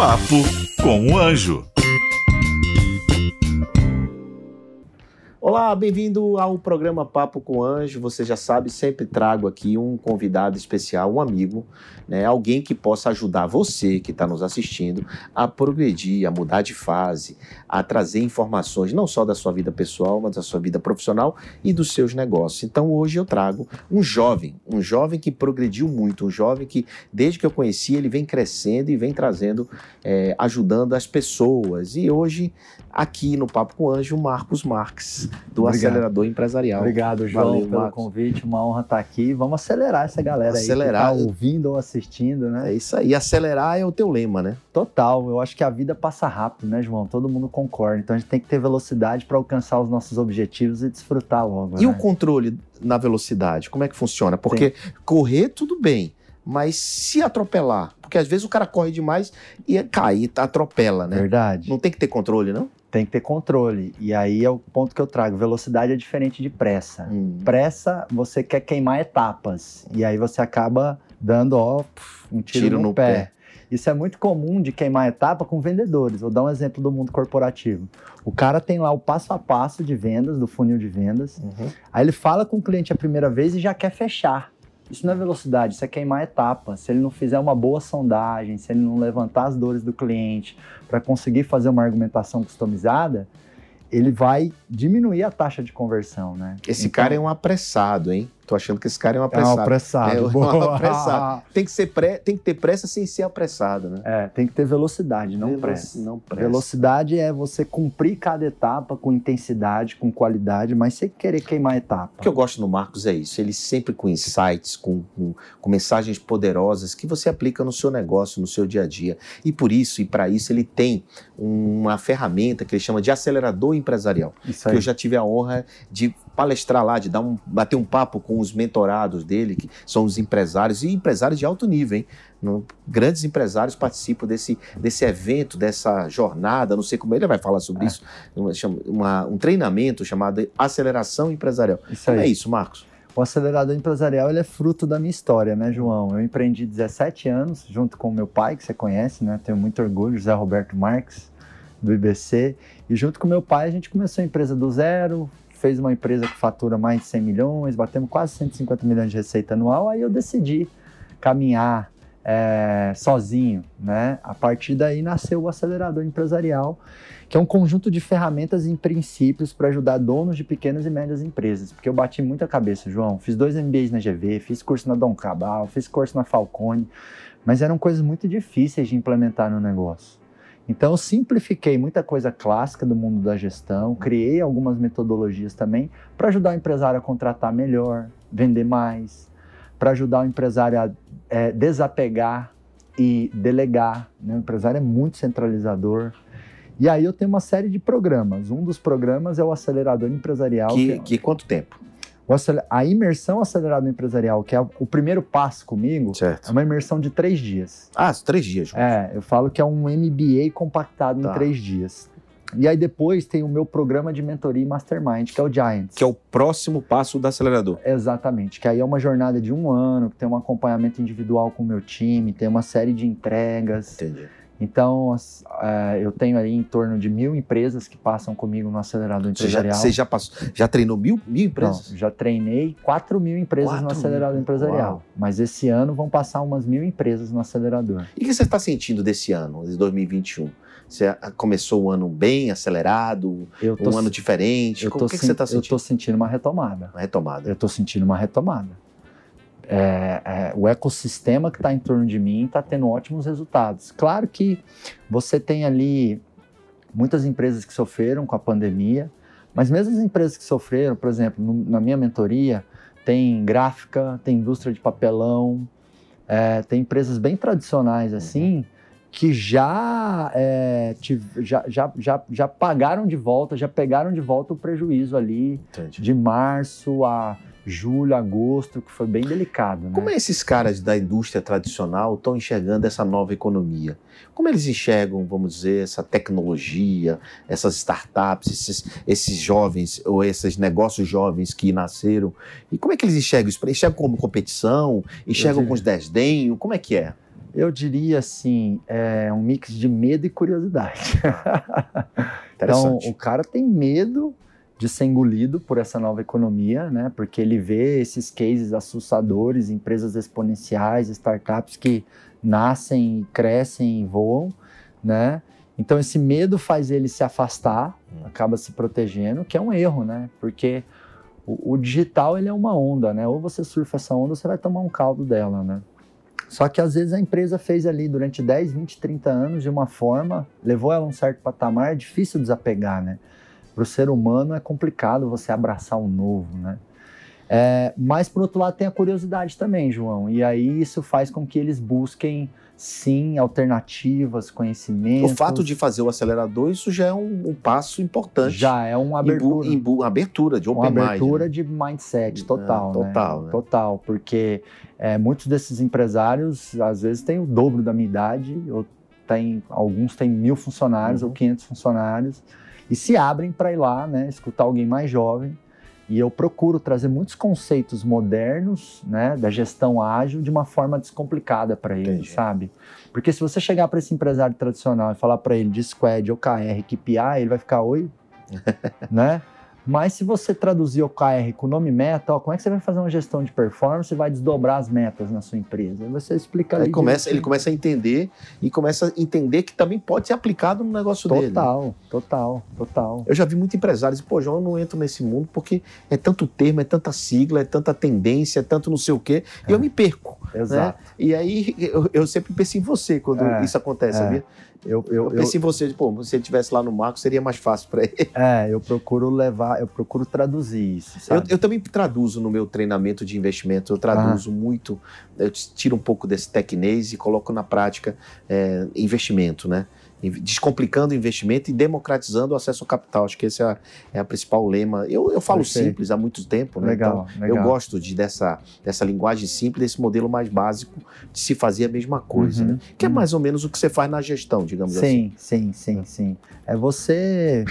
Papo com o Anjo. Olá, bem-vindo ao programa Papo com Anjo. Você já sabe, sempre trago aqui um convidado especial, um amigo, né? alguém que possa ajudar você que está nos assistindo a progredir, a mudar de fase, a trazer informações não só da sua vida pessoal, mas da sua vida profissional e dos seus negócios. Então hoje eu trago um jovem, um jovem que progrediu muito, um jovem que desde que eu conheci ele vem crescendo e vem trazendo, é, ajudando as pessoas. E hoje aqui no Papo com Anjo, o Marcos Marques, do Obrigado. Acelerador Empresarial. Obrigado, João, Valeu, pelo Marcos. convite. Uma honra estar aqui. Vamos acelerar essa galera Acelerar. aí que tá ouvindo ou assistindo, né? É isso aí. Acelerar é o teu lema, né? Total. Eu acho que a vida passa rápido, né, João? Todo mundo concorda. Então a gente tem que ter velocidade para alcançar os nossos objetivos e desfrutar logo. E né? o controle na velocidade, como é que funciona? Porque correr, tudo bem. Mas se atropelar, porque às vezes o cara corre demais e cai, e atropela, né? Verdade. Não tem que ter controle, não? Tem que ter controle. E aí é o ponto que eu trago. Velocidade é diferente de pressa. Hum. Pressa, você quer queimar etapas. E aí você acaba dando, ó, um tiro, Tiro no, no pé. pé. Isso é muito comum de queimar etapa com vendedores. Vou dar um exemplo do mundo corporativo. O cara tem lá o passo a passo de vendas, do funil de vendas. Uhum. Aí ele fala com o cliente a primeira vez e já quer fechar. Isso não é velocidade, isso é queimar etapa. Se ele não fizer uma boa sondagem, se ele não levantar as dores do cliente para conseguir fazer uma argumentação customizada, ele vai diminuir a taxa de conversão, né? Esse Então, cara é um apressado, hein? Tô achando que esse cara é um é um apressado. apressado. É um apressado. Tem que, ser pré, tem que ter pressa sem ser apressado, né? É, tem que ter velocidade, não Veloci- pressa. Não pressa. Velocidade é você cumprir cada etapa com intensidade, com qualidade, mas sem querer queimar etapa. O que eu gosto no Marcos é isso. Ele sempre com insights, com, com, com mensagens poderosas que você aplica no seu negócio, no seu dia a dia. E por isso, e para isso, ele tem uma ferramenta que ele chama de acelerador empresarial. Isso que aí. eu já tive a honra de palestrar lá, de dar um, bater um papo com os mentorados dele, que são os empresários, e empresários de alto nível, hein? No- grandes empresários participam desse, desse evento, dessa jornada, não sei como ele vai falar sobre É. isso, uma- uma- um treinamento chamado Aceleração Empresarial. Isso Como aí. é isso, Marcos? O acelerador empresarial ele é fruto da minha história, né, João? Eu empreendi 17 anos junto com meu pai, que você conhece, né? Tenho muito orgulho, José Roberto Marques, do IBC. E junto com meu pai, a gente começou a empresa do zero, fez uma empresa que fatura mais de 100 milhões, batemos quase 150 milhões de receita anual. Aí eu decidi caminhar é, sozinho, né? A partir daí nasceu o acelerador empresarial, que é um conjunto de ferramentas e princípios para ajudar donos de pequenas e médias empresas. Porque eu bati muita cabeça, João. Fiz dois MBAs na GV, fiz curso na Dom Cabal, fiz curso na Falcone, mas eram coisas muito difíceis de implementar no negócio. Então eu simplifiquei muita coisa clássica do mundo da gestão, criei algumas metodologias também para ajudar o empresário a contratar melhor, vender mais, para ajudar o empresário a é, desapegar e delegar. Né? O empresário é muito centralizador. E aí eu tenho uma série de programas. Um dos programas é o acelerador empresarial. Que, é- que quanto tempo? A imersão acelerado empresarial, que é o primeiro passo comigo, é Certo. uma imersão de três dias. Ah, três dias. João. É, eu falo que é um MBA compactado Tá. em três dias. E aí depois tem o meu programa de mentoria e mastermind, que é o Giants. Que é o próximo passo do acelerador. Exatamente, que aí é uma jornada de um ano, que tem um acompanhamento individual com o meu time, tem uma série de entregas. Entendi. Então, é, eu tenho aí em torno de mil empresas que passam comigo no acelerador Você já, empresarial. você já passou, já treinou mil, mil empresas? Não, já treinei 4 mil empresas Quatro no acelerador mil? empresarial. Uau. Mas esse ano vão passar umas mil empresas no acelerador. E o que você está sentindo desse ano, de 2021? Você ah, começou o ano bem acelerado, Eu um ano diferente? eu Como- o que, que você está eu sentindo? tô sentindo uma retomada. Uma retomada. Eu tô sentindo uma retomada. É, é, o ecossistema que está em torno de mim está tendo ótimos resultados. Claro que você tem ali muitas empresas que sofreram com a pandemia, mas mesmo as empresas que sofreram, por exemplo, no- na minha mentoria, tem gráfica, tem indústria de papelão, É, tem empresas bem tradicionais assim que já, é, tive- já, já, já, já pagaram de volta, já pegaram de volta o prejuízo ali Entendi. de março a julho, agosto, que foi bem delicado. Né? Como é esses caras da indústria tradicional estão enxergando essa nova economia? Como eles enxergam, vamos dizer, essa tecnologia, essas startups, esses, esses jovens ou esses negócios jovens que nasceram? E como é que eles enxergam isso? Enxergam como competição? Enxergam com os desdenho? Como é que é? Eu diria assim, é um mix de medo e curiosidade. então, o cara tem medo de ser engolido por essa nova economia, né? Porque ele vê esses cases assustadores, empresas exponenciais, startups que nascem, crescem e voam, né? Então esse medo faz ele se afastar, acaba se protegendo, que é um erro, né? Porque o, o digital ele é uma onda, né? Ou você surfa essa onda, ou você vai tomar um caldo dela, né? Só que às vezes a empresa fez ali durante 10, 20, 30 anos de uma forma, levou ela a um certo patamar, é difícil desapegar, né? Para o ser humano é complicado você abraçar o novo, né? É, mas por outro lado tem a curiosidade também, João. E aí isso faz com que eles busquem sim alternativas, conhecimentos. O fato de fazer o acelerador, isso já é um, um passo importante. já é uma Em bu- abertura, em bu- abertura de uma open abertura mind. né? de mindset total, É, total, né? né? Total, porque é, muitos desses empresários às vezes têm o dobro da minha idade, ou tem, alguns têm mil funcionários Uhum. ou 500 funcionários e se abrem para ir lá, né, escutar alguém mais jovem. E eu procuro trazer muitos conceitos modernos, né, da gestão ágil de uma forma descomplicada para ele, Entendi. sabe? Porque se você chegar para esse empresário tradicional e falar para ele de squad, OKR, KPI, ele vai ficar oi, né? Mas se você traduzir OKR com o nome meta, ó, como é que você vai fazer uma gestão de performance e vai desdobrar as metas na sua empresa? Aí você explica ali. Aí começa, ele começa a entender e começa a entender que também pode ser aplicado no negócio dele. Total, total, total. Eu já vi muito empresários pô, João, eu não entro nesse mundo porque é tanto termo, é tanta sigla, é tanta tendência, é tanto não sei o quê, e eu me perco. Exato. E aí eu, eu sempre penso em você quando É, isso acontece, é. sabia? Eu, Eu, eu, eu, penso em você, pô, se ele estivesse lá no Marco, seria mais fácil para ele. é, eu procuro levar, eu procuro traduzir isso, Eu, sabe? eu também traduzo no meu treinamento de investimento, eu traduzo muito, eu tiro um pouco desse tecnês e coloco na prática é, investimento, né? Descomplicando o investimento e democratizando o acesso ao capital. Acho que esse é a, é a principal lema. Eu, eu falo Perfeito. simples há muito tempo, né? legal, Então, legal. eu gosto de, dessa, dessa linguagem simples, desse modelo mais básico de se fazer a mesma coisa, Uhum, né? Que é uhum. mais ou menos o que você faz na gestão, digamos assim. Sim, sim, sim, sim. É você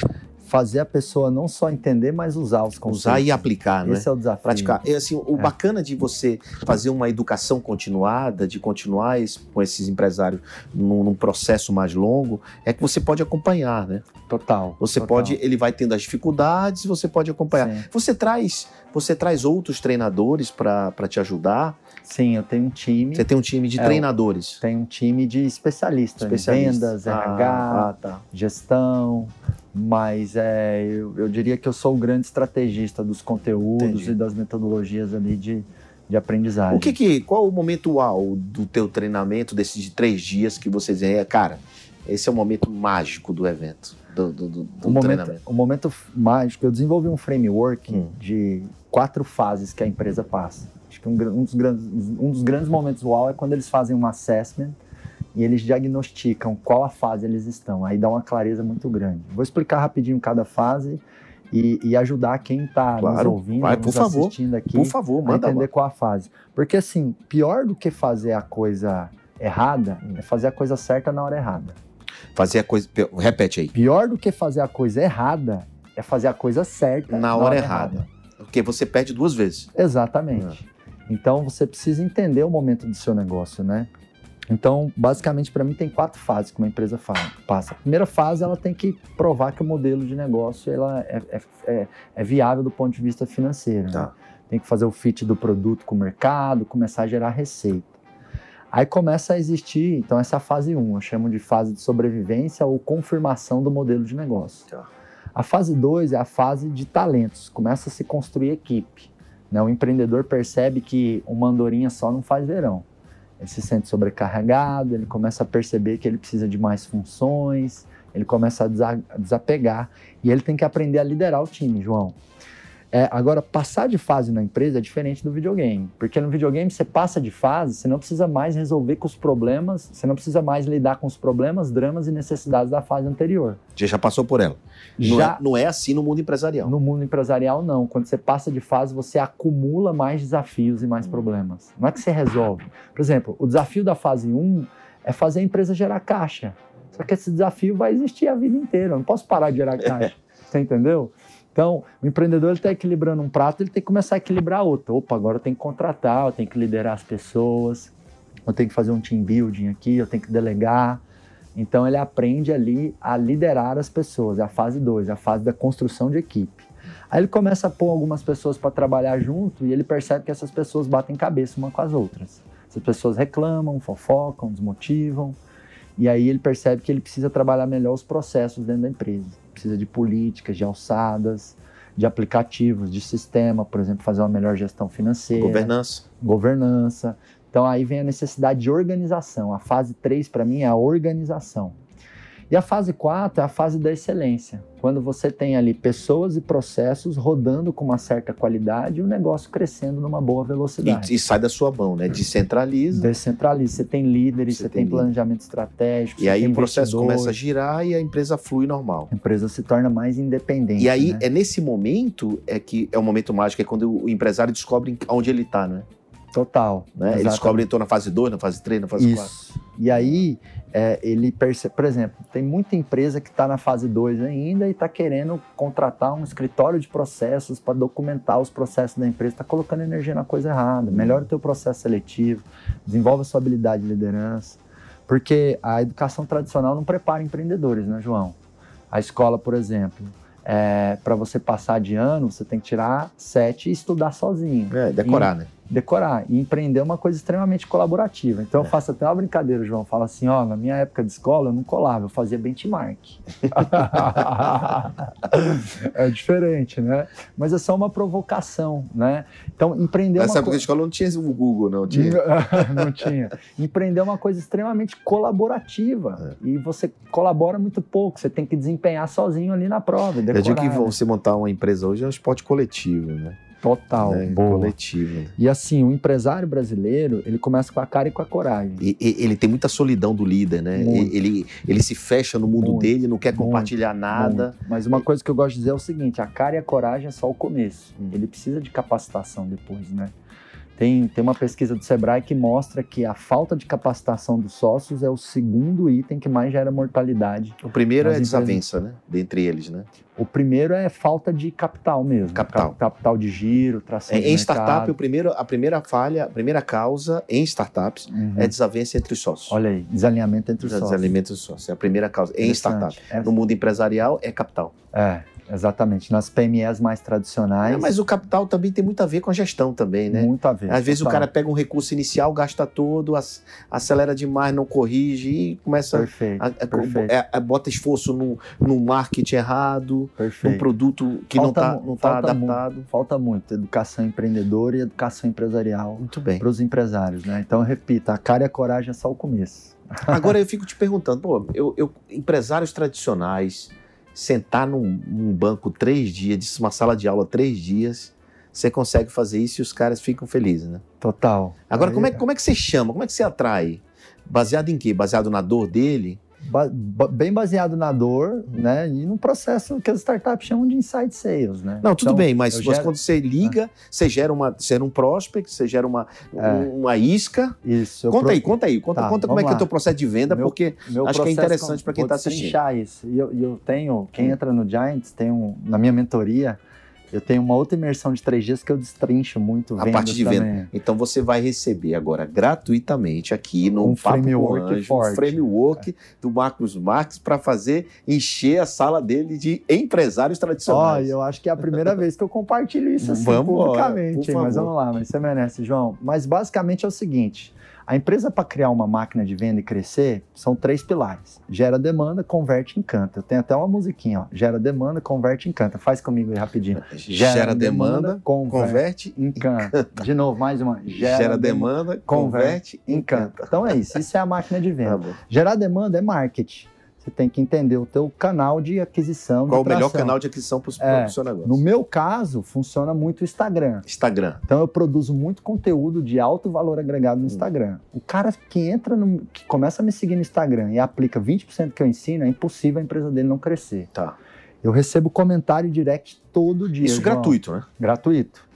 fazer a pessoa não só entender, mas usar os conceitos. Usar e aplicar, né? Esse é o desafio. praticar. É, assim, o É. bacana de você fazer uma educação continuada, de continuar esse- com esses empresários num, num processo mais longo, é que você pode acompanhar, né? Total. Você total. pode, ele vai tendo as dificuldades, você pode acompanhar. Sim. Você traz, você traz outros treinadores para te ajudar. Sim, eu tenho um time. Você tem um time de É, treinadores. Tem um time de especialistas, né? Especialistas. vendas, Ah, RH, ah, tá. gestão, mas é, eu, eu diria que eu sou o grande estrategista dos conteúdos Entendi. e das metodologias ali de, de aprendizagem. O que que, qual o momento uau do teu treinamento desses de três dias que você diz, é, cara, esse é o momento mágico do evento, do, do, do- do o momento, treinamento. o momento mágico, eu desenvolvi um framework Hum. de quatro fases que a empresa passa. Acho que um, um dos grandes, um dos grandes momentos uau é quando eles fazem um assessment e eles diagnosticam qual a fase eles estão. Aí dá uma clareza muito grande. Vou explicar rapidinho cada fase e, e ajudar quem está nos Claro, ouvindo, vai, nos favor, assistindo aqui, Por favor, a manda entender lá. qual a fase. Porque assim, pior do que fazer a coisa errada é fazer a coisa certa na hora errada. Fazer a coisa. Repete aí. Pior do que fazer a coisa errada é fazer a coisa certa Na hora errada. Porque você perde duas vezes. Exatamente. Então você precisa entender o momento do seu negócio, né? Então, basicamente, para mim, tem quatro fases que uma empresa fa- passa. A primeira fase, ela tem que provar que o modelo de negócio ela é, é- é- é viável do ponto de vista financeiro. né? Tá. Tem que fazer o fit do produto com o mercado, começar a gerar receita. Aí começa a existir, então, essa fase 1, eu chamo de fase de sobrevivência ou confirmação do modelo de negócio. Tá. A fase 2 é a fase de talentos, começa a se construir equipe. Né? O empreendedor percebe que uma andorinha só não faz verão. Ele se sente sobrecarregado, ele começa a perceber que ele precisa de mais funções, ele começa a desa- a desapegar e ele tem que aprender a liderar o time, João. É, agora, passar de fase na empresa é diferente do videogame. Porque no videogame você passa de fase, você não precisa mais resolver com os problemas, você não precisa mais lidar com os problemas, dramas e necessidades da fase anterior. Você já passou por ela. Não, Já é, não é assim no mundo empresarial. no mundo empresarial, não. Quando você passa de fase, você acumula mais desafios e mais problemas. Não é que você resolve. Por exemplo, o desafio da fase 1 é fazer a empresa gerar caixa. Só que esse desafio vai existir a vida inteira. Eu não posso parar de gerar caixa. Você entendeu? Então, o empreendedor está equilibrando um prato, ele tem que começar a equilibrar outro. Opa, agora eu tenho que contratar, eu tenho que liderar as pessoas, eu tenho que fazer um team building aqui, eu tenho que delegar. Então, ele aprende ali a liderar as pessoas. É a fase 2, a fase da construção de equipe. Aí ele começa a pôr algumas pessoas para trabalhar junto e ele percebe que essas pessoas batem cabeça uma com as outras. Essas pessoas reclamam, fofocam, desmotivam. E aí ele percebe que ele precisa trabalhar melhor os processos dentro da empresa. Precisa de políticas, de alçadas, de aplicativos, de sistema, por exemplo, fazer uma melhor gestão financeira, Governança. governança. Então aí vem a necessidade de organização. A fase 3 para mim é a organização. E a fase 4 é a fase da excelência, quando você tem ali pessoas e processos rodando com uma certa qualidade e o negócio crescendo numa boa velocidade. E, e sai da sua mão, né? Descentraliza. Descentraliza, você tem líderes, Você você, tem tem planejamento estratégico. E aí o processo começa a girar e a empresa flui normal. A empresa se torna mais independente. E aí, né? é nesse momento é que é o momento mágico, é quando o empresário descobre onde ele está, né? Total. né? Ele descobre, estou na fase 2, na fase 3, na fase 4. Isso. E aí, é, ele percebe, por exemplo, tem muita empresa que está na fase 2 ainda e está querendo contratar um escritório de processos para documentar os processos da empresa, está colocando energia na coisa errada. Melhora o teu processo seletivo, desenvolve a sua habilidade de liderança. Porque a educação tradicional não prepara empreendedores, né, João? A escola, por exemplo, para você passar de ano, você tem que tirar sete e estudar sozinho É, decorar, né? Decorar. E empreender é uma coisa extremamente colaborativa. Então eu faço até uma brincadeira, João. Fala assim, ó, na minha época de escola eu não colava, eu fazia benchmark. é diferente, né? Mas é só uma provocação, né? Então empreender é Nessa uma época de coisa... escola não tinha o Google, não tinha. não tinha. Empreender é uma coisa extremamente colaborativa. É. E você colabora muito pouco. Você tem que desempenhar sozinho ali na prova. e Eu digo que decorar, né? você montar uma empresa hoje é um esporte coletivo, né? Total. É, boa. coletivo. né? E assim, o empresário brasileiro, ele começa com a cara e com a coragem. E, ele tem muita solidão do líder, né? Muito. Ele, ele se fecha no mundo Muito, dele, não quer muito, compartilhar nada. Mas uma coisa que eu gosto de dizer é o seguinte: a cara e a coragem é só o começo. Hum. Ele precisa de capacitação depois, né? Tem, tem uma pesquisa do Sebrae que mostra que a falta de capacitação dos sócios é o segundo item que mais gera mortalidade. O primeiro é empresas- desavença, né? Dentre eles, né? O primeiro é falta de capital mesmo. Capital. Cap- Capital de giro, tração É, de em startup, o primeiro, a primeira falha, a primeira causa em startups Uhum. é desavença entre os sócios. Olha aí, desalinhamento entre os sócios. Desalinhamento dos sócios. É a primeira causa. Em startup. É, No mundo empresarial, é capital. é, exatamente. Nas PMEs mais tradicionais, É, mas o capital também tem muito a ver com a gestão também, né? muito a ver. Às vezes o total. cara pega um recurso inicial, gasta todo, ac- acelera demais, não corrige e começa Perfeito, a, a- perfeito, é- é- bota esforço no, no marketing errado, num perfeito. produto que não Falta está mu- não tá falta adaptado. Falta muito educação empreendedora e educação empresarial Muito bem. para os empresários, né? Então, eu repito, a cara e a coragem é só o começo. Agora eu fico te perguntando, pô, eu, eu- empresários tradicionais, sentar num, num banco três dias, uma sala de aula três dias, você consegue fazer isso e os caras ficam felizes, né? Total. Agora, Aí, como é, como é que você chama? Como é que você atrai? Baseado em quê? Baseado na dor dele? Ba- bem baseado na dor, né? E num processo que as startups chamam de inside sales, né? Não, tudo Então, bem, mas gero- quando você liga, você gera uma, você gera um prospect, você gera uma, É. um- uma isca. Isso. eu Conta pro- aí, conta aí, conta, Tá, conta como é que é o teu lá. processo de venda, Meu- porque Meu Acho que é interessante pra quem vou tá assistindo. isso. E eu, eu tenho, quem entra no Giants, tem um, na minha mentoria, eu tenho uma outra imersão de três dias que eu destrincho muito A parte de venda. também. Então você vai receber agora gratuitamente aqui no Um Papo framework Anjo, um forte. framework do Marcos Marques para fazer encher a sala dele de empresários Ó, tradicionais. e eu acho que é a primeira vez que eu compartilho isso assim, Vamos embora, publicamente, hein, mas vamos lá, mas você merece, João. Mas basicamente é o seguinte: a empresa para criar uma máquina de venda e crescer são três pilares: gera demanda, converte, encanta. Eu tenho até uma musiquinha, ó. Gera demanda, converte, encanta. Faz comigo aí rapidinho. Gera, demanda, converte, converte, encanta. De novo, mais uma. gera, demanda, converte, encanta. Então é isso. Isso é a máquina de venda. Tá. Gerar demanda é marketing. Você tem que entender o teu canal de aquisição. Qual o de melhor atração. canal de aquisição para o É, seu negócio? No meu caso, funciona muito o Instagram. Instagram. Então eu produzo muito conteúdo de alto valor agregado no Instagram. O cara que entra no. que começa a me seguir no Instagram e aplica 20% que eu ensino, é impossível a empresa dele não crescer. Tá. Eu recebo comentário direct todo dia. Isso João. gratuito, né? Gratuito.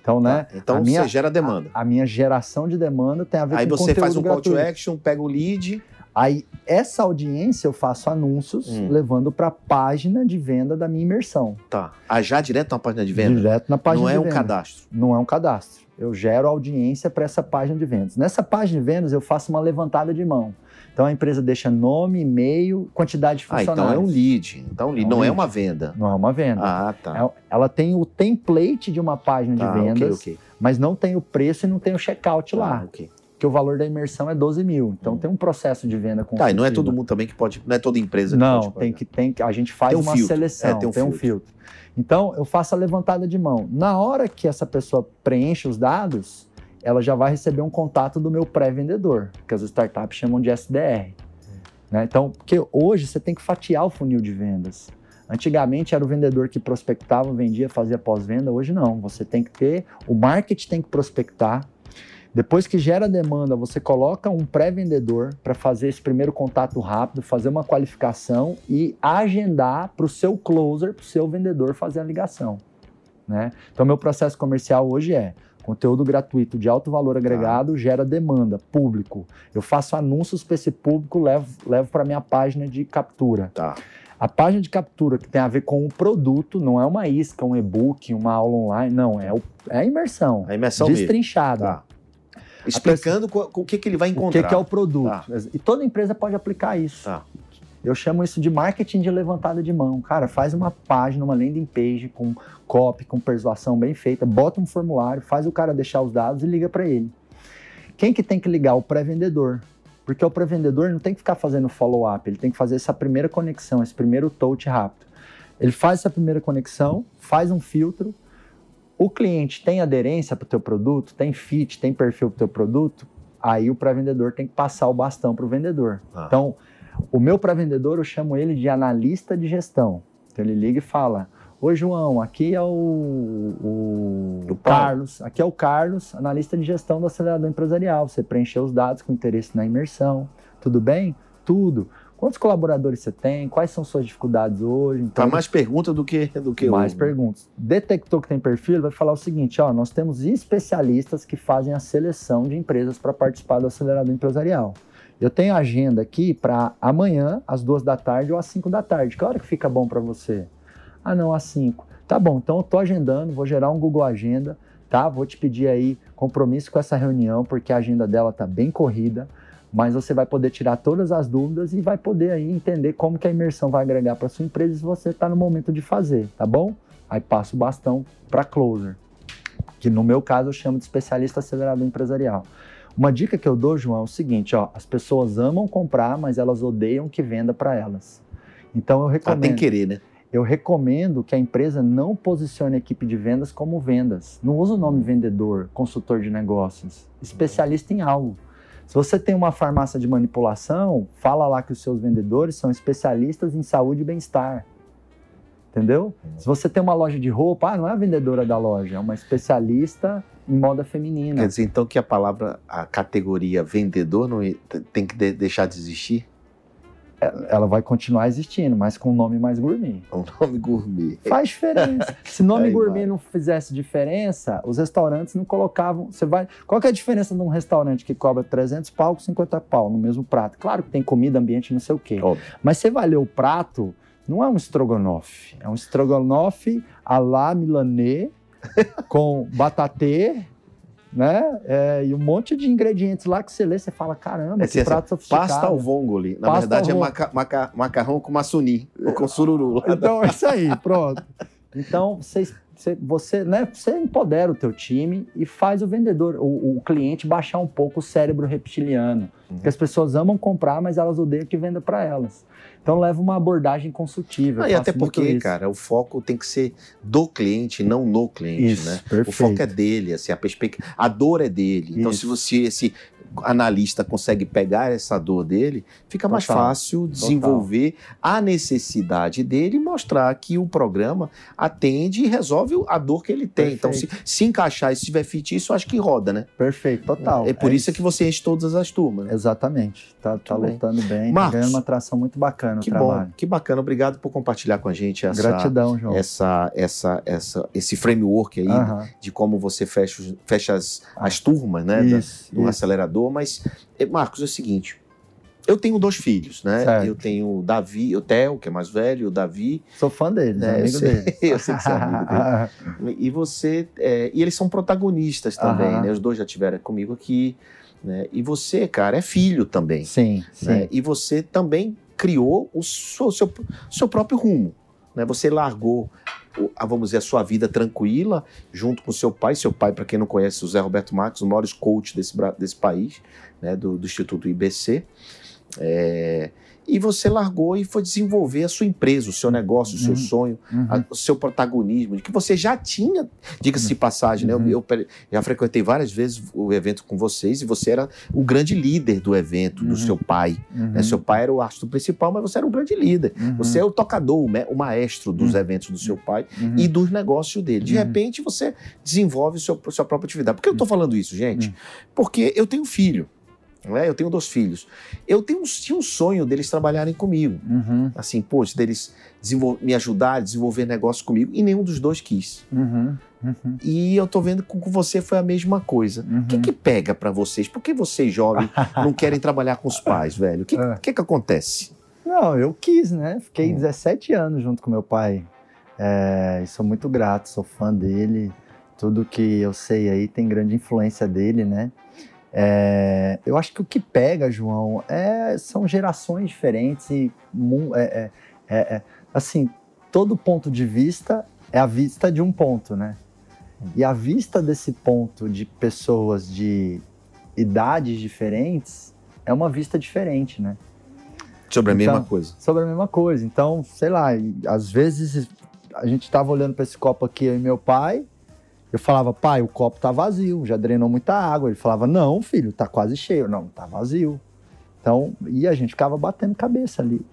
Então, né? Tá. Então a minha, você gera demanda. A, a minha geração de demanda tem a ver Aí com você faz um conteúdo call to gratuito. action, pega o lead. Aí, essa audiência eu faço anúncios Hum. levando para a página de venda da minha imersão. Tá. Ah, já direto na página de venda? Direto na página Não é de um venda. cadastro. Não é um cadastro. Eu gero audiência para essa página de vendas. Nessa página de vendas, eu faço uma levantada de mão. Então a empresa deixa nome, e-mail, quantidade de Ah, funcionários. então é um lead. Então, lead. É um não é uma venda. Não é uma venda. Ah, tá. É- Ela tem o template de uma página Tá, de vendas, ok, ok. mas não tem o preço e não tem o checkout Tá, lá. ok. Porque o valor da imersão é 12 mil. Então Hum. tem um processo de venda com Tá, e não é todo mundo também que pode. Não é toda empresa que Não, pode tem pagar. que, tem que. A gente faz Tem um uma filtro. seleção, É, tem tem um um, filtro. Então, eu faço a levantada de mão. Na hora que essa pessoa preenche os dados, ela já vai receber um contato do meu pré-vendedor, que as startups chamam de SDR. Né? Então, porque hoje você tem que fatiar o funil de vendas. Antigamente era o vendedor que prospectava, vendia, fazia pós-venda. Hoje não. Você tem que ter, o marketing tem que prospectar. Depois que gera demanda, você coloca um pré-vendedor para fazer esse primeiro contato rápido, fazer uma qualificação e agendar para o seu closer, para o seu vendedor fazer a ligação. Né? Então, meu processo comercial hoje é conteúdo gratuito de alto valor agregado, gera demanda, público. Eu faço anúncios para esse público, levo, levo para minha página de captura. Tá. A página de captura que tem a ver com o produto, não é uma isca, um e-book, uma aula online, não, é, o- é a imersão. A imersão destrinchada. Tá. Explicando co- o que, que ele vai O encontrar. que, que é o produto. Tá. E toda empresa pode aplicar isso. Tá. Eu chamo isso de marketing de levantada de mão. Cara, faz uma página, uma landing page com copy, com persuasão bem feita, bota um formulário, faz o cara deixar os dados e liga para ele. Quem que tem que ligar? O pré-vendedor. Porque o pré-vendedor não tem que ficar fazendo follow-up, ele tem que fazer essa primeira conexão, esse primeiro touch rápido. Ele faz essa primeira conexão, faz um filtro, o cliente tem aderência para o teu produto, tem fit, tem perfil para o teu produto, aí o pré-vendedor tem que passar o bastão para o vendedor. Ah. Então, o meu pré-vendedor, eu chamo ele de analista de gestão. Então, ele liga e fala, Oi, João, aqui é o, o O. Carlos, aqui é o Carlos, analista de gestão do acelerador empresarial. Você preencheu os dados com interesse na imersão. Tudo bem? Tudo. Quantos colaboradores você tem? Quais são suas dificuldades hoje? Então, Tá mais pergunta do que, do que mais o... perguntas. Detectou que tem perfil, vai falar o seguinte: ó, nós temos especialistas que fazem a seleção de empresas para participar do acelerador empresarial. Eu tenho agenda aqui para amanhã, às duas da tarde ou às cinco da tarde. Que hora que fica bom para você? Ah, não, às cinco. Tá bom, então eu tô agendando, vou gerar um Google Agenda, tá? Vou te pedir aí compromisso com essa reunião, porque a agenda dela tá bem corrida, mas você vai poder tirar todas as dúvidas e vai poder aí entender como que a imersão vai agregar para sua empresa se você está no momento de fazer, tá bom? Aí passa o bastão para closer, que no meu caso eu chamo de especialista acelerador empresarial. Uma dica que eu dou, João, é o seguinte, ó, as pessoas amam comprar, mas elas odeiam que venda para elas. Então eu Ah, recomendo tem que querer, né? eu recomendo que a empresa não posicione a equipe de vendas como vendas. Não usa o nome vendedor, consultor de negócios, especialista em algo. Se você tem uma farmácia de manipulação, fala lá que os seus vendedores são especialistas em saúde e bem-estar. Entendeu? Se você tem uma loja de roupa, ah, não é a vendedora da loja, é uma especialista em moda feminina. Quer dizer, então que a palavra, a categoria vendedor não tem que de- deixar de existir? Ela vai continuar existindo, mas com um nome mais gourmet. É um nome gourmet. Faz diferença. Se nome gourmet vai. não fizesse diferença, os restaurantes não colocavam. Você vai. Qual que é a diferença de um restaurante que cobra 300 pau com 50 pau no mesmo prato? Claro que tem comida, ambiente, não sei o quê. Óbvio. Mas você vai ler o prato, não é um estrogonofe. É um estrogonofe à la milanês, com batatê, né? É, e um monte de ingredientes lá que você lê, você fala: caramba, É que assim, prato sofisticado. Pasta ao vongole. Na Pasta verdade, é maca- maca- macarrão com maçuni, ou com sururu. Então é isso aí, pronto. Então você, você, você, né, você empodera o teu time e faz o vendedor, o, o cliente baixar um pouco o cérebro reptiliano. Uhum. Porque as pessoas amam comprar, mas elas odeiam que venda para elas. Então leva uma abordagem consultiva. Eu e até porque, cara, o foco tem que ser do cliente, não no cliente, Isso, né? perfeito. O foco é dele, assim, a perspectiva, a dor é dele. Então, Isso. se você, se analista consegue pegar essa dor dele, fica mais Total. fácil desenvolver a necessidade dele e mostrar que o programa atende e resolve a dor que ele tem. Então, se, Perfeito. se encaixar e se tiver fit, isso acho que roda, né? Perfeito, total. é por isso, que você enche todas as turmas. né? Exatamente. Tá, tá bem. lutando bem, Marcos, tá ganhando uma atração muito bacana Que bom, que bacana. Obrigado por compartilhar com a gente essa, Gratidão, João. essa, essa, essa, esse framework aí Aham. de como você fecha, fecha as, as turmas, né? da- Isso, do isso. acelerador. Mas, eh, Marcos, é o seguinte. Eu tenho dois filhos, né? Certo. Eu tenho o Davi, o Theo, que é mais velho, o Davi, Sou fã deles, É, eu amigo sei- deles. eu sei que você é amigo e você. é, e eles são protagonistas também, Aham. né? Os dois já estiveram comigo aqui. Né? E você, cara, é filho também. sim, sim. né? E você também criou o seu, seu, seu próprio rumo. Né? Você largou, vamos dizer, a sua vida tranquila junto com seu pai. Seu pai, para quem não conhece, o Zé Roberto Marques, o maior coach desse, desse país, né? do, do Instituto IBC. É, e você largou e foi desenvolver a sua empresa, o seu negócio, o seu Uhum. sonho, Uhum. a- o seu protagonismo, que você já tinha, diga-se de passagem, né? Eu- Uhum. Eu, já frequentei várias vezes o evento com vocês e você era o grande líder do evento, do Uhum. seu pai. Uhum. né? Seu pai era o astro principal, mas você era um grande líder. Uhum. Você é o tocador, o, maestro dos Uhum. eventos do seu pai Uhum. e dos negócios dele. De Uhum. repente, você desenvolve seu, sua própria atividade. Por que eu estou falando isso, gente? Uhum. Porque eu tenho filho. Né? Eu tenho dois filhos. Eu tenho, tinha um sonho deles trabalharem comigo. Uhum. Assim, poxa, deles me ajudar a desenvolver negócio comigo. E nenhum dos dois quis. Uhum. Uhum. E eu tô vendo que com você foi a mesma coisa. Uhum. O que, que pega pra vocês? Por que vocês jovens não querem trabalhar com os pais, velho? O que, É. que, que acontece? Não, eu quis, né? Fiquei Hum. 17 anos junto com meu pai. É, e sou muito grato, sou fã dele. Tudo que eu sei aí tem grande influência dele, né? É, eu acho que o que pega, João, é, são gerações diferentes e é, é, é, é, assim, todo ponto de vista é a vista de um ponto, né? E a vista desse ponto de pessoas de idades diferentes é uma vista diferente, né? Sobre a Então, mesma coisa. sobre a mesma coisa. Então, sei lá, às vezes a gente tava olhando para esse copo aqui, eu e meu pai, eu falava, pai, o copo tá vazio, já drenou muita água. Ele falava, não, filho, tá quase cheio. Não, tá vazio. Então, e a gente ficava batendo cabeça ali.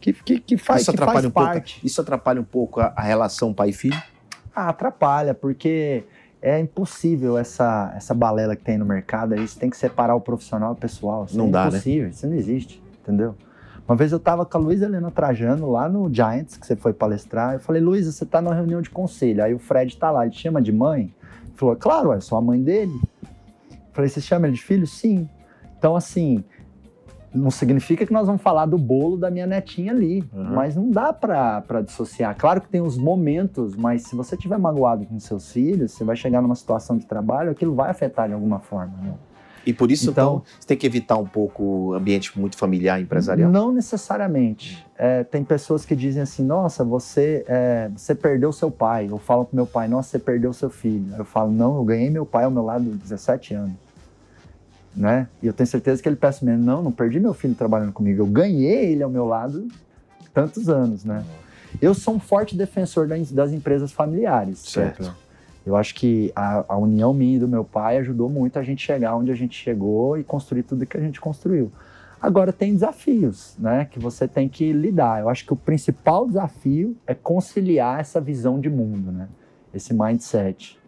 Que, que, que faz, isso que atrapalha faz um pouco. parte. Isso atrapalha um pouco a, a relação pai e filho. Ah, atrapalha, porque é impossível essa, essa balela que tem no mercado aí. Você tem que separar o profissional do pessoal. Isso Não é dá, né? impossível, isso não existe, entendeu? Uma vez eu tava com a Luísa Helena Trajano lá no Giants, que você foi palestrar. Eu falei, Luísa, você tá numa reunião de conselho. Aí o Fred tá lá, ele chama de mãe? Ele falou, claro, eu sou a mãe dele. Eu falei, você chama ele de filho? Sim. Então, assim, não significa que nós vamos falar do bolo da minha netinha ali, Uhum. mas não dá pra dissociar. Claro que tem os momentos, mas se você tiver magoado com seus filhos, você vai chegar numa situação de trabalho, aquilo vai afetar de alguma forma. Né? E por isso, então, Então- você tem que evitar um pouco o ambiente muito familiar, empresarial. Não necessariamente. É, tem pessoas que dizem assim: nossa, você, é, você perdeu seu pai. Eu falo pro meu pai: nossa, você perdeu seu filho. Eu falo: não, eu ganhei meu pai ao meu lado 17 anos. Né? E eu tenho certeza que ele pensa mesmo: não, não perdi meu filho trabalhando comigo. Eu ganhei ele ao meu lado tantos anos, né? Eu sou um forte defensor das, das empresas familiares. Certo. Eu acho que a, a união minha e do meu pai ajudou muito a gente chegar onde a gente chegou e construir tudo que a gente construiu. Agora tem desafios, né, que você tem que lidar. Eu acho que o principal desafio é conciliar essa visão de mundo, né? Esse mindset.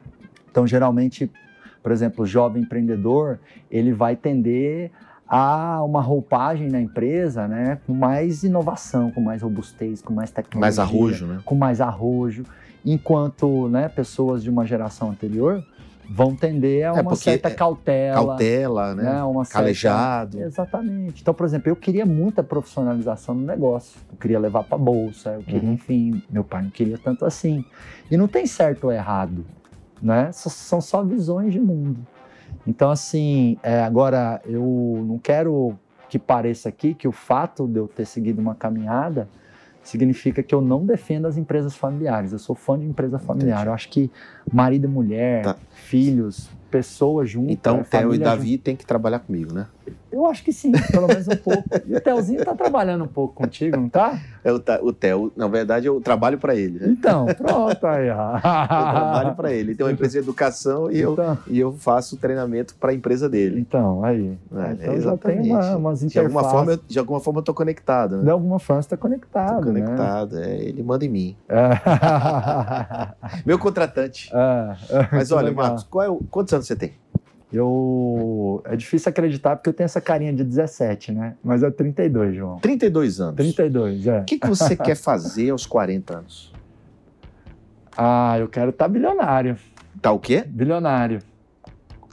Então, geralmente, por exemplo, o jovem empreendedor, ele vai tender a uma roupagem na empresa, né, com mais inovação, com mais robustez, com mais tecnologia Mais arrojo, né? com mais arrojo, enquanto né, pessoas de uma geração anterior vão tender a É, uma certa é cautela. Cautela, né? né, uma certa- Calejado. Exatamente. Então, por exemplo, eu queria muita profissionalização no negócio. Eu queria levar para bolsa, eu queria, Uhum. enfim, meu pai não queria tanto assim. E não tem certo ou errado, né? São só visões de mundo. Então, assim, é, agora eu não quero que pareça aqui que o fato de eu ter seguido uma caminhada significa que eu não defendo as empresas familiares. Eu sou fã de empresa familiar. Entendi. Eu acho que marido e mulher, Tá. filhos, pessoas juntas. Então, é Theo e Davi tem que trabalhar comigo, né? eu Eu acho que sim, pelo menos um pouco. E o Telzinho tá trabalhando um pouco contigo, não tá? É o, o Theo, na verdade, eu trabalho para ele. Né? Então, pronto aí. Eu trabalho para ele. Ele tem uma empresa de educação e eu, Então, e eu faço treinamento para a empresa dele. então aí. É, então já exatamente. tem uma, umas De alguma, forma, eu, de alguma forma eu tô conectado, né? De alguma forma você tá Tô conectado, né? conectado. É, ele manda em mim. É. Meu contratante. É, é, Mas olha, legal. Marcos, é o- quantos anos você tem? Eu. É difícil acreditar porque eu tenho essa carinha de 17, né? Mas é 32, João. 32 anos. 32, é. O que, que você quer fazer aos 40 anos? Ah, eu quero estar bilionário. Tá o quê? Bilionário.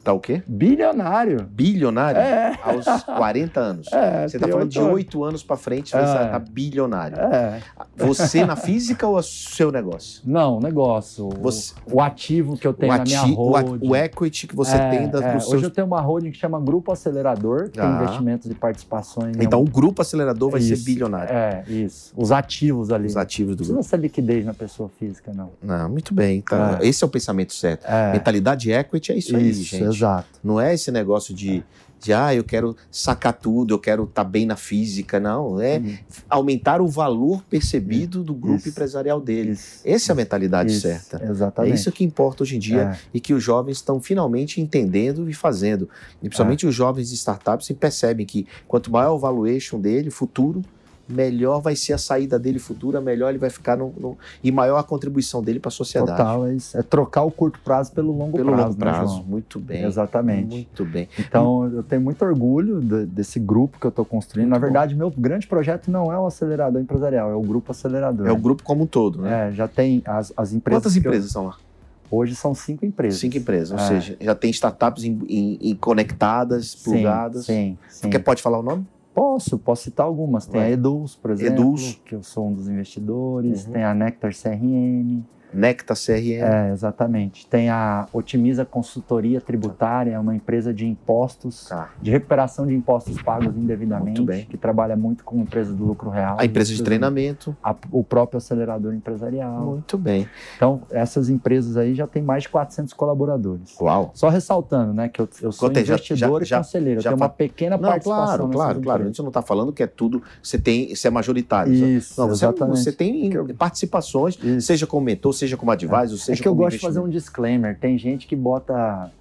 Tá o quê? Bilionário. Bilionário? É. Aos 40 anos. É, Você tá tem falando de outro- 8 anos pra frente, você É. estar bilionário. É. Você na física ou o seu negócio? Não, negócio. Você- O ativo que eu tenho o, na minha o holding. o equity que você É, tem da, é. Hoje eu tenho uma holding que chama Grupo Acelerador, que tem Ah. investimentos e participações. Então o grupo acelerador vai ser Isso, bilionário. É, isso. Os ativos ali. Os ativos do Não grupo. precisa ser liquidez na pessoa física, não. Não, muito bem. Tá. É. Esse é o pensamento certo. É. Mentalidade equity é isso, aí, Isso, gente. Exato. Não é esse negócio de, de ah, eu quero sacar tudo, eu quero estar bem na física. Não, é Hum. aumentar o valor percebido do grupo Isso. empresarial dele. Isso. Essa é a mentalidade Isso, certa. É Exatamente. isso que importa hoje em dia É. e que os jovens estão finalmente entendendo e fazendo. E principalmente É. os jovens de startups percebem que quanto maior o valuation dele, futuro, melhor vai ser a saída dele futura, melhor ele vai ficar no, no- e maior a contribuição dele para a sociedade. Total, é isso. É trocar o curto prazo pelo longo Pelo prazo. longo né, prazo. João? Muito bem. Exatamente. Muito bem. Então, eu tenho muito orgulho de- desse grupo que eu estou construindo. Na Muito bom. verdade, meu grande projeto não é o acelerador empresarial, é o grupo acelerador. É o grupo como um todo, né? É, já tem as, as empresas. Quantas que eu- empresas são lá? hoje são cinco empresas. Cinco empresas, ou É. seja, já tem startups conectadas, Sim, plugadas. Sim, sim. Quer, pode falar o nome? Posso, posso citar algumas. Tem Vai. a Eduz, por exemplo, Eduz. que eu sou um dos investidores. Uhum. Tem a Nectar CRM. Necta CRM. É, exatamente. Tem a Otimiza Consultoria Tributária, é uma empresa de impostos, Tá. de recuperação de impostos pagos indevidamente, que trabalha muito com empresas do lucro real. A empresa de treinamento. a- o próprio acelerador empresarial. Muito bem. Então, essas empresas aí já têm mais de 400 colaboradores. Uau. Só ressaltando, né, que eu, eu sou Quanto é? Já- investidor já- e já- conselheiro. já eu tenho uma pequena Não, participação claro, claro, claro. A gente não está falando que é tudo. Você tem, você é majoritário. Isso, não, você, é- exatamente. você tem participações, Isso. seja como mentor, seja como advisor, É seja que eu gosto de fazer um disclaimer. Tem gente que bota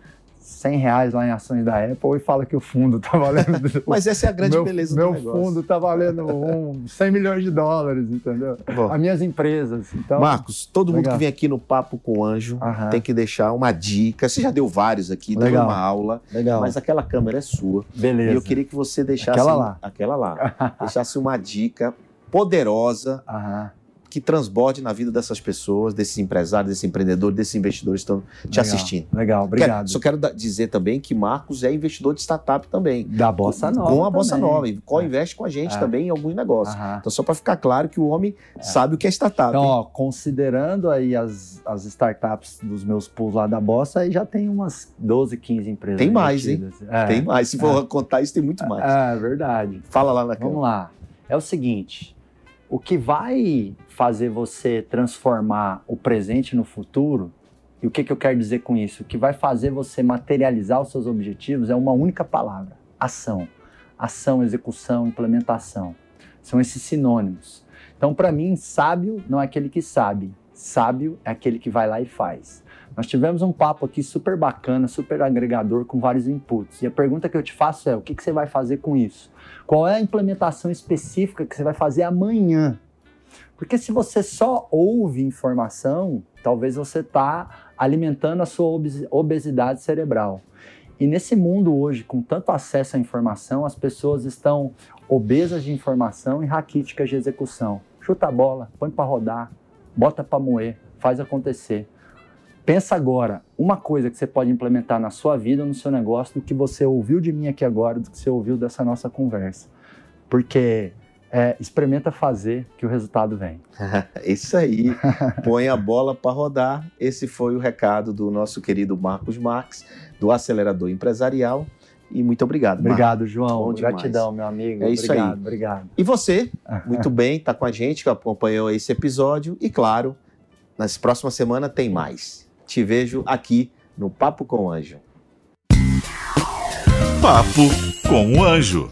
100 reais lá em ações da Apple e fala que o fundo tá valendo. Mas essa é a grande meu, beleza meu do negócio. fundo tá valendo um 100 milhões de dólares, entendeu? Bom, As minhas empresas. Então, Marcos, todo mundo Legal. que vem aqui no Papo com o Anjo Aham. tem que deixar uma dica. Você já deu vários aqui, deu Legal. uma aula, legal. mas aquela câmera é sua. Beleza. E eu queria que você deixasse Aquela lá. aquela lá, deixasse uma dica poderosa Aham. Que transborde na vida dessas pessoas, desses empresários, desses empreendedores, desses investidores que estão te Legal. assistindo. Legal, obrigado. Quero- só quero dizer também que Marcos é investidor de startup também. Da Bossa Nova. Com a Bossa também. Nova. E co-investe com a gente É. também em alguns negócios. Aham. Então, só para ficar claro que o homem sabe o que é startup. Então, ó, considerando aí as, as startups dos meus pools lá da Bossa, aí já tem umas 12, 15 empresas. Tem mais, hein? É. Tem mais. Se for contar isso, tem muito mais. É, verdade. Fala lá na Vamos lá. É o seguinte: o que vai fazer você transformar o presente no futuro, e o que, que eu quero dizer com isso? O que vai fazer você materializar os seus objetivos é uma única palavra: ação. Ação, execução, implementação. São esses sinônimos. Então, para mim, sábio não é aquele que sabe, sábio é aquele que vai lá e faz. Nós tivemos um papo aqui super bacana, super agregador, com vários inputs. E a pergunta que eu te faço é: o que, que você vai fazer com isso? Qual é a implementação específica que você vai fazer amanhã? Porque se você só ouve informação, talvez você está alimentando a sua obes- obesidade cerebral. E nesse mundo hoje, com tanto acesso à informação, as pessoas estão obesas de informação e raquíticas de execução. Chuta a bola, põe para rodar, bota para moer, faz acontecer. Pensa agora, uma coisa que você pode implementar na sua vida, no seu negócio, do que você ouviu de mim aqui agora, do que você ouviu dessa nossa conversa. Porque é, experimenta fazer que o resultado vem. Isso aí. Põe a bola para rodar. Esse foi o recado do nosso querido Marcos Marques, do Acelerador Empresarial. E muito obrigado. Marcos. Obrigado, João. Bom demais. Gratidão, meu amigo. É isso obrigado, aí. obrigado. E você, muito bem, está com a gente, que acompanhou esse episódio. E claro, nas próximas semanas tem mais. Te vejo aqui no Papo com o Anjo. Papo com o anjo.